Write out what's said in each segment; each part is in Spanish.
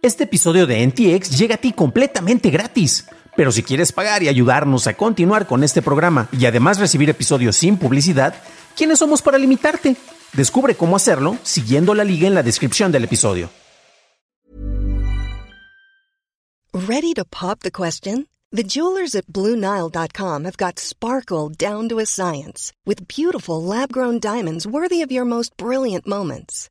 Este episodio de NTX llega a ti completamente gratis. Pero si quieres pagar y ayudarnos a continuar con este programa y además recibir episodios sin publicidad, ¿quiénes somos para limitarte? Descubre cómo hacerlo siguiendo la liga en la descripción del episodio. Ready to pop the question? The jewelers at BlueNile.com have got sparkle down to a science with beautiful lab-grown diamonds worthy of your most brilliant moments.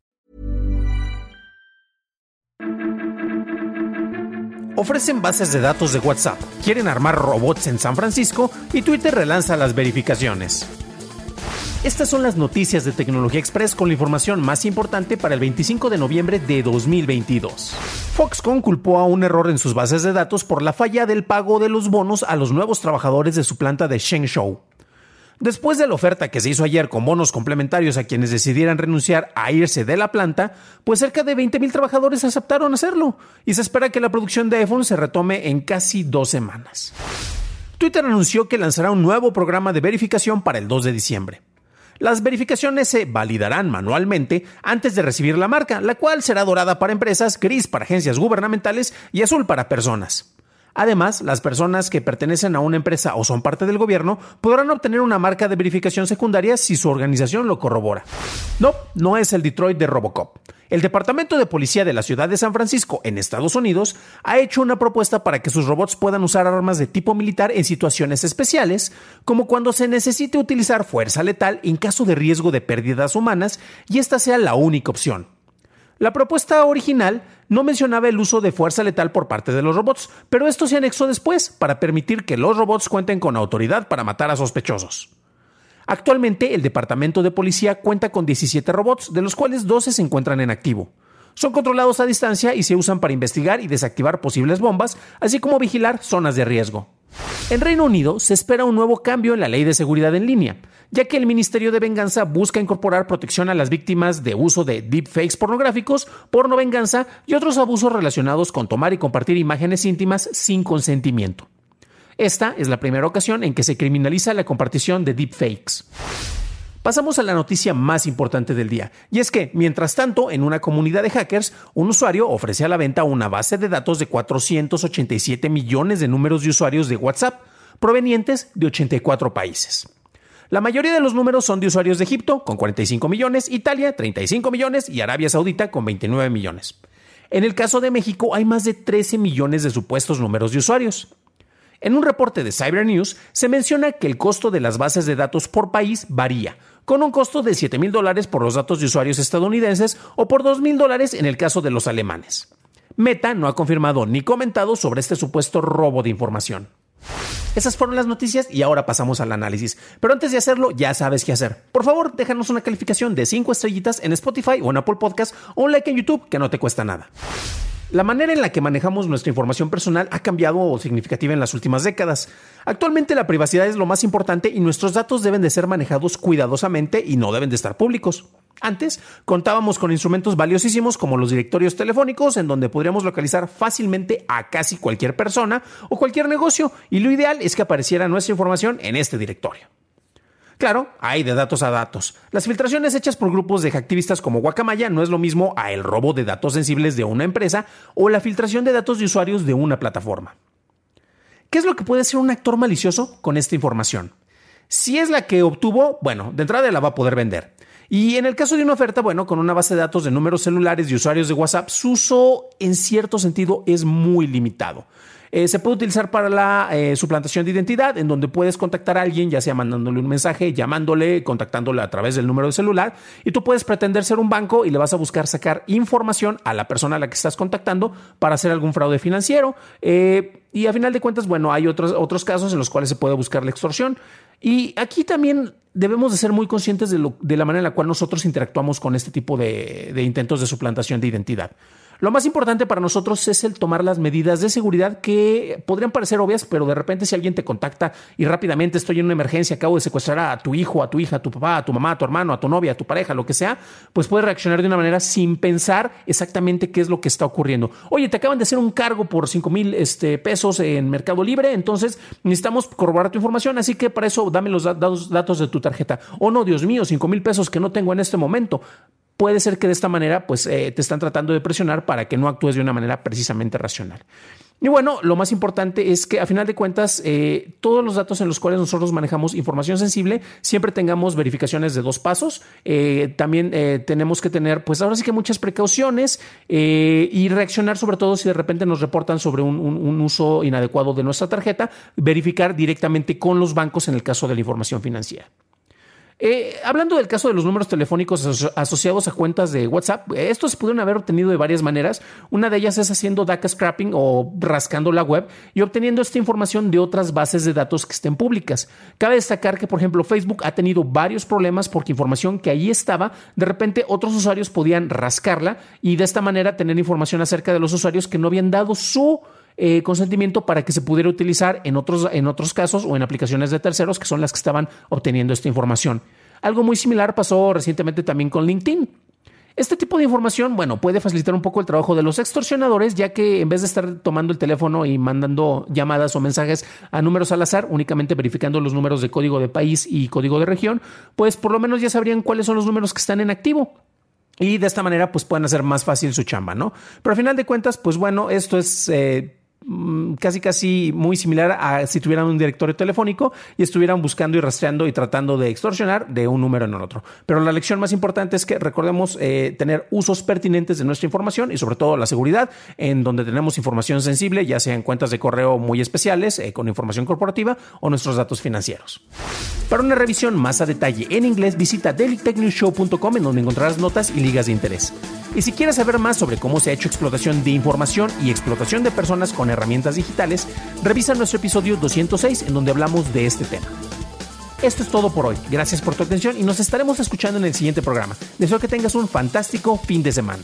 Ofrecen bases de datos de WhatsApp, quieren armar robots en San Francisco y Twitter relanza las verificaciones. Estas son las noticias de Tecnología Express con la información más importante para el 25 de noviembre de 2022. Foxconn culpó a un error en sus bases de datos por la falla del pago de los bonos a los nuevos trabajadores de su planta de Shenzhou. Después de la oferta que se hizo ayer con bonos complementarios a quienes decidieran renunciar a irse de la planta, pues cerca de 20.000 trabajadores aceptaron hacerlo y se espera que la producción de iPhone se retome en casi dos semanas. Twitter anunció que lanzará un nuevo programa de verificación para el 2 de diciembre. Las verificaciones se validarán manualmente antes de recibir la marca, la cual será dorada para empresas, gris para agencias gubernamentales y azul para personas. Además, las personas que pertenecen a una empresa o son parte del gobierno podrán obtener una marca de verificación secundaria si su organización lo corrobora. No, no es el Detroit de Robocop. El Departamento de Policía de la Ciudad de San Francisco, en Estados Unidos, ha hecho una propuesta para que sus robots puedan usar armas de tipo militar en situaciones especiales, como cuando se necesite utilizar fuerza letal en caso de riesgo de pérdidas humanas y esta sea la única opción. La propuesta original no mencionaba el uso de fuerza letal por parte de los robots, pero esto se anexó después para permitir que los robots cuenten con autoridad para matar a sospechosos. Actualmente el Departamento de Policía cuenta con 17 robots, de los cuales 12 se encuentran en activo. Son controlados a distancia y se usan para investigar y desactivar posibles bombas, así como vigilar zonas de riesgo. En Reino Unido se espera un nuevo cambio en la ley de seguridad en línea, ya que el Ministerio de Venganza busca incorporar protección a las víctimas de uso de deepfakes pornográficos, porno venganza y otros abusos relacionados con tomar y compartir imágenes íntimas sin consentimiento. Esta es la primera ocasión en que se criminaliza la compartición de deepfakes. Pasamos a la noticia más importante del día, y es que, mientras tanto, en una comunidad de hackers, un usuario ofrece a la venta una base de datos de 487 millones de números de usuarios de WhatsApp, provenientes de 84 países. La mayoría de los números son de usuarios de Egipto, con 45 millones, Italia, 35 millones y Arabia Saudita, con 29 millones. En el caso de México hay más de 13 millones de supuestos números de usuarios. En un reporte de Cyber News se menciona que el costo de las bases de datos por país varía, con un costo de 7 mil dólares por los datos de usuarios estadounidenses o por 2 mil dólares en el caso de los alemanes. Meta no ha confirmado ni comentado sobre este supuesto robo de información. Esas fueron las noticias y ahora pasamos al análisis. Pero antes de hacerlo, ya sabes qué hacer. Por favor, déjanos una calificación de 5 estrellitas en Spotify o en Apple Podcast o un like en YouTube que no te cuesta nada. La manera en la que manejamos nuestra información personal ha cambiado significativamente en las últimas décadas. Actualmente la privacidad es lo más importante y nuestros datos deben de ser manejados cuidadosamente y no deben de estar públicos. Antes contábamos con instrumentos valiosísimos como los directorios telefónicos en donde podríamos localizar fácilmente a casi cualquier persona o cualquier negocio y lo ideal es que apareciera nuestra información en este directorio. Claro, hay de datos a datos. Las filtraciones hechas por grupos de activistas como Guacamaya no es lo mismo a el robo de datos sensibles de una empresa o la filtración de datos de usuarios de una plataforma. ¿Qué es lo que puede hacer un actor malicioso con esta información? Si es la que obtuvo, bueno, de entrada la va a poder vender. Y en el caso de una oferta, bueno, con una base de datos de números celulares y usuarios de WhatsApp, su uso en cierto sentido es muy limitado. Eh, se puede utilizar para la eh, suplantación de identidad, en donde puedes contactar a alguien, ya sea mandándole un mensaje, llamándole, contactándole a través del número de celular, y tú puedes pretender ser un banco y le vas a buscar sacar información a la persona a la que estás contactando para hacer algún fraude financiero. Eh, y a final de cuentas, bueno, hay otros, otros casos en los cuales se puede buscar la extorsión. Y aquí también debemos de ser muy conscientes de, la manera en la cual nosotros interactuamos con este tipo de intentos de suplantación de identidad. Lo más importante para nosotros es el tomar las medidas de seguridad que podrían parecer obvias, pero de repente si alguien te contacta y rápidamente estoy en una emergencia, acabo de secuestrar a tu hijo, a tu hija, a tu papá, a tu mamá, a tu hermano, a tu novia, a tu pareja, lo que sea, pues puedes reaccionar de una manera sin pensar exactamente qué es lo que está ocurriendo. Oye, te acaban de hacer un cargo por 5 mil este, pesos en Mercado Libre, entonces necesitamos corroborar tu información, así que para eso dame los datos de tu tarjeta. Oh, no, Dios mío, 5 mil pesos que no tengo en este momento puede ser que de esta manera pues eh, te están tratando de presionar para que no actúes de una manera precisamente racional. Y bueno, lo más importante es que a final de cuentas, eh, todos los datos en los cuales nosotros manejamos información sensible, siempre tengamos verificaciones de dos pasos. Eh, también tenemos que tener, pues ahora sí que muchas precauciones y reaccionar sobre todo si de repente nos reportan sobre un uso inadecuado de nuestra tarjeta, verificar directamente con los bancos en el caso de la información financiera. Eh, hablando del caso de los números telefónicos asociados a cuentas de WhatsApp, estos se pudieron haber obtenido de varias maneras. Una de ellas es haciendo data scrapping o rascando la web y obteniendo esta información de otras bases de datos que estén públicas. Cabe destacar que, por ejemplo, Facebook ha tenido varios problemas porque información que ahí estaba, de repente otros usuarios podían rascarla y de esta manera tener información acerca de los usuarios que no habían dado su eh, consentimiento para que se pudiera utilizar en otros, en otros casos o en aplicaciones de terceros que son las que estaban obteniendo esta información. Algo muy similar pasó recientemente también con LinkedIn. Este tipo de información, bueno, puede facilitar un poco el trabajo de los extorsionadores, ya que en vez de estar tomando el teléfono y mandando llamadas o mensajes a números al azar, únicamente verificando los números de código de país y código de región, pues por lo menos ya sabrían cuáles son los números que están en activo. Y de esta manera, pues pueden hacer más fácil su chamba, ¿no? Pero al final de cuentas, pues bueno, esto es eh, casi casi muy similar a si tuvieran un directorio telefónico y estuvieran buscando y rastreando y tratando de extorsionar de un número en el otro. Pero la lección más importante es que recordemos eh, tener usos pertinentes de nuestra información y sobre todo la seguridad en donde tenemos información sensible, ya sea en cuentas de correo muy especiales eh, con información corporativa o nuestros datos financieros. Para una revisión más a detalle en inglés visita dailytechnewshow.com en donde encontrarás notas y ligas de interés. Y si quieres saber más sobre cómo se ha hecho explotación de información y explotación de personas con herramientas digitales, revisa nuestro episodio 206 en donde hablamos de este tema. Esto es todo por hoy. Gracias por tu atención y nos estaremos escuchando en el siguiente programa. Deseo que tengas un fantástico fin de semana.